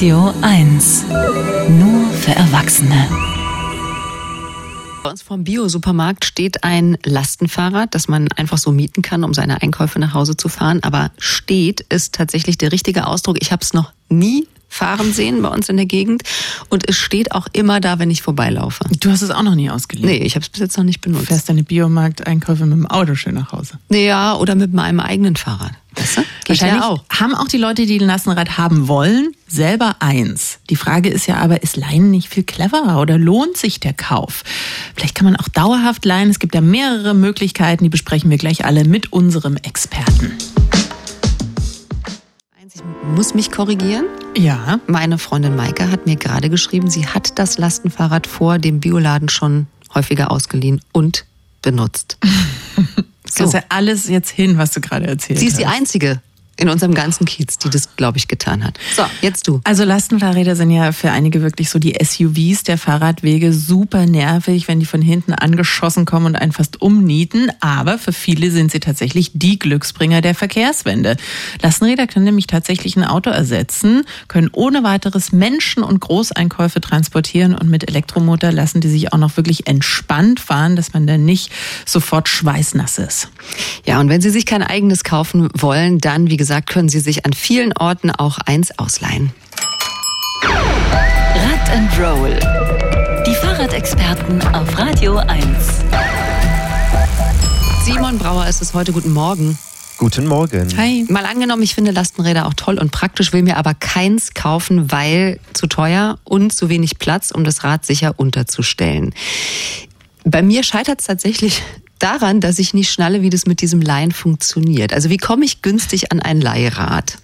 Radio 1. Nur für Erwachsene. Bei uns vom Bio-Supermarkt steht ein Lastenfahrrad, das man einfach so mieten kann, um seine Einkäufe nach Hause zu fahren. Aber steht ist tatsächlich der richtige Ausdruck. Ich habe es noch nie fahren sehen bei uns in der Gegend und es steht auch immer da, wenn ich vorbeilaufe. Du hast es auch noch nie ausgeliehen? Nee, ich habe es bis jetzt noch nicht benutzt. Du fährst deine Biomarkteinkäufe mit dem Auto schön nach Hause? Ja, oder mit meinem eigenen Fahrrad. Ja auch. Haben auch die Leute, die ein Lastenrad haben wollen, selber eins. Die Frage ist ja aber, ist Leihen nicht viel cleverer oder lohnt sich der Kauf? Vielleicht kann man auch dauerhaft leihen. Es gibt ja mehrere Möglichkeiten, die besprechen wir gleich alle mit unserem Experten. Ich muss mich korrigieren. Ja. Meine Freundin Maike hat mir gerade geschrieben, sie hat das Lastenfahrrad vor dem Bioladen schon häufiger ausgeliehen und benutzt. so. Das ist ja alles jetzt hin, was du gerade erzählt hast. Sie ist die Einzige, in unserem ganzen Kiez, die das, glaube ich, getan hat. So, jetzt du. Also Lastenfahrräder sind ja für einige wirklich so die SUVs der Fahrradwege super nervig, wenn die von hinten angeschossen kommen und einen fast umnieten. Aber für viele sind sie tatsächlich die Glücksbringer der Verkehrswende. Lastenräder können nämlich tatsächlich ein Auto ersetzen, können ohne weiteres Menschen und Großeinkäufe transportieren und mit Elektromotor lassen die sich auch noch wirklich entspannt fahren, dass man dann nicht sofort schweißnass ist. Ja, und wenn Sie sich kein eigenes kaufen wollen, dann, wie gesagt, können Sie sich an vielen Orten auch eins ausleihen. Rad and Roll. Die Fahrradexperten auf Radio 1. Simon Brauer ist es heute. Guten Morgen. Guten Morgen. Hi. Mal angenommen, ich finde Lastenräder auch toll und praktisch, will mir aber keins kaufen, weil zu teuer und zu wenig Platz, um das Rad sicher unterzustellen. Bei mir scheitert es tatsächlich daran, dass ich nicht schnalle, wie das mit diesem Leihen funktioniert. Also wie komme ich günstig an ein Leihrad?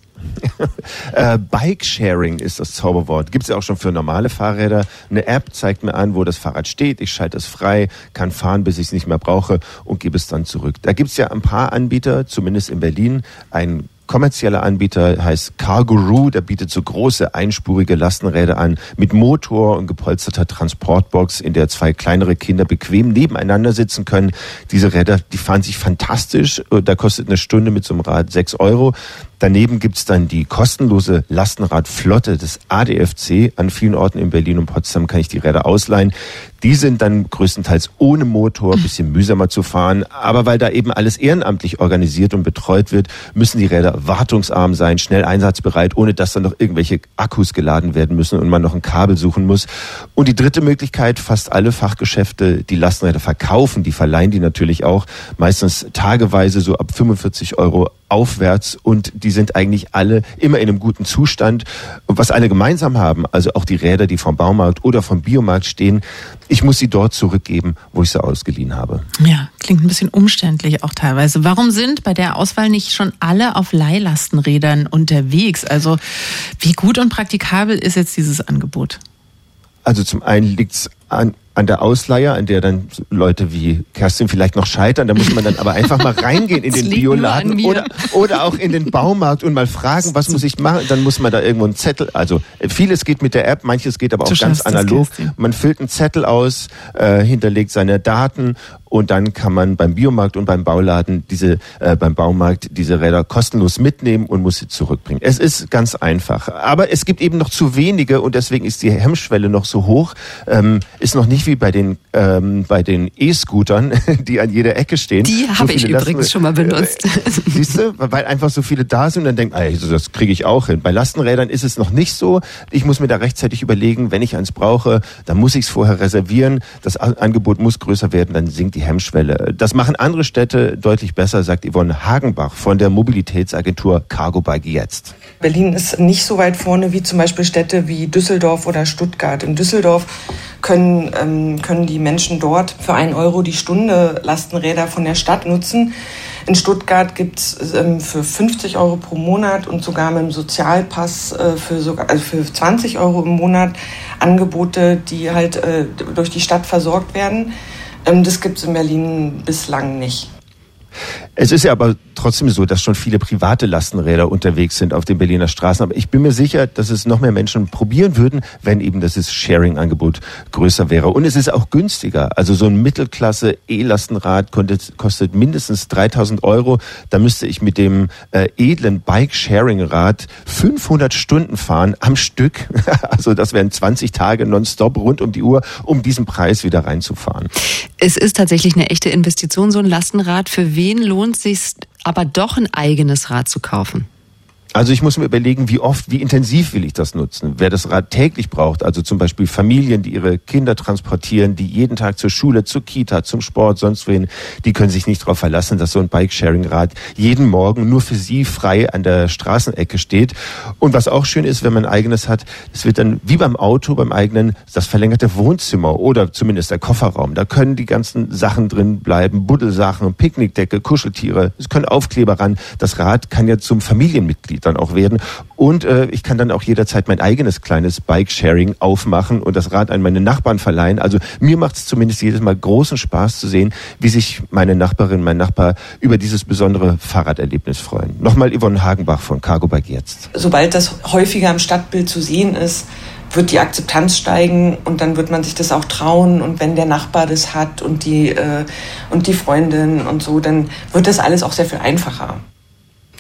äh, Bike-Sharing ist das Zauberwort. Gibt es ja auch schon für normale Fahrräder. Eine App zeigt mir an, wo das Fahrrad steht. Ich schalte es frei, kann fahren, bis ich es nicht mehr brauche und gebe es dann zurück. Da gibt es ja ein paar Anbieter, zumindest in Berlin. Ein kommerzieller Anbieter heißt Carguru, der bietet so große einspurige Lastenräder an mit Motor und gepolsterter Transportbox, in der zwei kleinere Kinder bequem nebeneinander sitzen können. Diese Räder, die fahren sich fantastisch. Da kostet eine Stunde mit so einem Rad sechs Euro. Daneben gibt's dann die kostenlose Lastenradflotte des ADFC. An vielen Orten in Berlin und Potsdam kann ich die Räder ausleihen. Die sind dann größtenteils ohne Motor, ein bisschen mühsamer zu fahren. Aber weil da eben alles ehrenamtlich organisiert und betreut wird, müssen die Räder wartungsarm sein, schnell einsatzbereit, ohne dass dann noch irgendwelche Akkus geladen werden müssen und man noch ein Kabel suchen muss. Und die dritte Möglichkeit, fast alle Fachgeschäfte, die Lastenräder verkaufen, die verleihen die natürlich auch, meistens tageweise so ab 45 Euro aufwärts und die sind eigentlich alle immer in einem guten Zustand. Und was alle gemeinsam haben, also auch die Räder, die vom Baumarkt oder vom Biomarkt stehen, ich muss sie dort zurückgeben, wo ich sie ausgeliehen habe. Ja, klingt ein bisschen umständlich auch teilweise. Warum sind bei der Auswahl nicht schon alle auf Leihlastenrädern unterwegs? Also wie gut und praktikabel ist jetzt dieses Angebot? Also zum einen liegt es an, an der Ausleihe, an der dann Leute wie Kerstin vielleicht noch scheitern. Da muss man dann aber einfach mal reingehen in den Bioladen oder, oder auch in den Baumarkt und mal fragen, was muss ich machen. Dann muss man da irgendwo einen Zettel, also vieles geht mit der App, manches geht aber auch ganz analog. Man füllt einen Zettel aus, äh, hinterlegt seine Daten und dann kann man beim Biomarkt und beim Bauladen diese, äh, beim Baumarkt diese Räder kostenlos mitnehmen und muss sie zurückbringen. Es ist ganz einfach. Aber es gibt eben noch zu wenige und deswegen ist die Hemmschwelle noch so hoch. Ähm, ist noch nicht wie bei den ähm, bei den E-Scootern, die an jeder Ecke stehen. Die habe so ich übrigens Lasten, schon mal benutzt. Äh, siehst du, weil einfach so viele da sind und dann denkt, also das kriege ich auch hin. Bei Lastenrädern ist es noch nicht so. Ich muss mir da rechtzeitig überlegen, wenn ich eins brauche, dann muss ich es vorher reservieren. Das Angebot muss größer werden, dann sinkt die Hemmschwelle. Das machen andere Städte deutlich besser, sagt Yvonne Hagenbach von der Mobilitätsagentur Cargo Bike jetzt. Berlin ist nicht so weit vorne wie zum Beispiel Städte wie Düsseldorf oder Stuttgart. In Düsseldorf können, ähm, können die Menschen dort für einen Euro die Stunde Lastenräder von der Stadt nutzen. In Stuttgart gibt es ähm, für 50 Euro pro Monat und sogar mit dem Sozialpass äh, für, sogar, also für 20 Euro im Monat Angebote, die halt äh, durch die Stadt versorgt werden. Ähm, das gibt es in Berlin bislang nicht. Es ist ja aber trotzdem so, dass schon viele private Lastenräder unterwegs sind auf den Berliner Straßen. Aber ich bin mir sicher, dass es noch mehr Menschen probieren würden, wenn eben das Sharing-Angebot größer wäre. Und es ist auch günstiger. Also so ein Mittelklasse E-Lastenrad kostet mindestens 3000 Euro. Da müsste ich mit dem äh, edlen Bike-Sharing-Rad 500 Stunden fahren am Stück. also das wären 20 Tage nonstop rund um die Uhr, um diesen Preis wieder reinzufahren. Es ist tatsächlich eine echte Investition, so ein Lastenrad. Für wen lohnt lohnt sich aber doch ein eigenes Rad zu kaufen. Also ich muss mir überlegen, wie oft, wie intensiv will ich das nutzen. Wer das Rad täglich braucht, also zum Beispiel Familien, die ihre Kinder transportieren, die jeden Tag zur Schule, zur Kita, zum Sport, sonst wen, die können sich nicht darauf verlassen, dass so ein Bike-Sharing-Rad jeden Morgen nur für sie frei an der Straßenecke steht. Und was auch schön ist, wenn man ein eigenes hat, es wird dann wie beim Auto, beim eigenen, das verlängerte Wohnzimmer oder zumindest der Kofferraum. Da können die ganzen Sachen drin bleiben, Buddelsachen, Picknickdecke, Kuscheltiere, es können Aufkleber ran. Das Rad kann ja zum Familienmitglied dann auch werden. Und äh, ich kann dann auch jederzeit mein eigenes kleines Bike-Sharing aufmachen und das Rad an meine Nachbarn verleihen. Also mir macht es zumindest jedes Mal großen Spaß zu sehen, wie sich meine Nachbarin, mein Nachbar über dieses besondere Fahrraderlebnis freuen. Nochmal Yvonne Hagenbach von Cargo Bike jetzt. Sobald das häufiger im Stadtbild zu sehen ist, wird die Akzeptanz steigen und dann wird man sich das auch trauen und wenn der Nachbar das hat und die äh, und die Freundin und so, dann wird das alles auch sehr viel einfacher.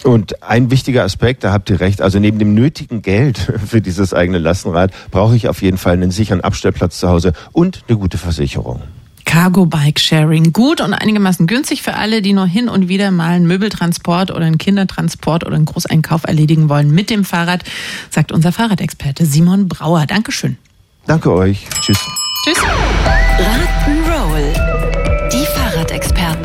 Und ein wichtiger Aspekt, da habt ihr recht, also neben dem nötigen Geld für dieses eigene Lastenrad brauche ich auf jeden Fall einen sicheren Abstellplatz zu Hause und eine gute Versicherung. Cargo Bike Sharing. Gut und einigermaßen günstig für alle, die nur hin und wieder mal einen Möbeltransport oder einen Kindertransport oder einen Großeinkauf erledigen wollen mit dem Fahrrad, sagt unser Fahrradexperte Simon Brauer. Dankeschön. Danke euch. Tschüss. Tschüss. Rock'n'Roll.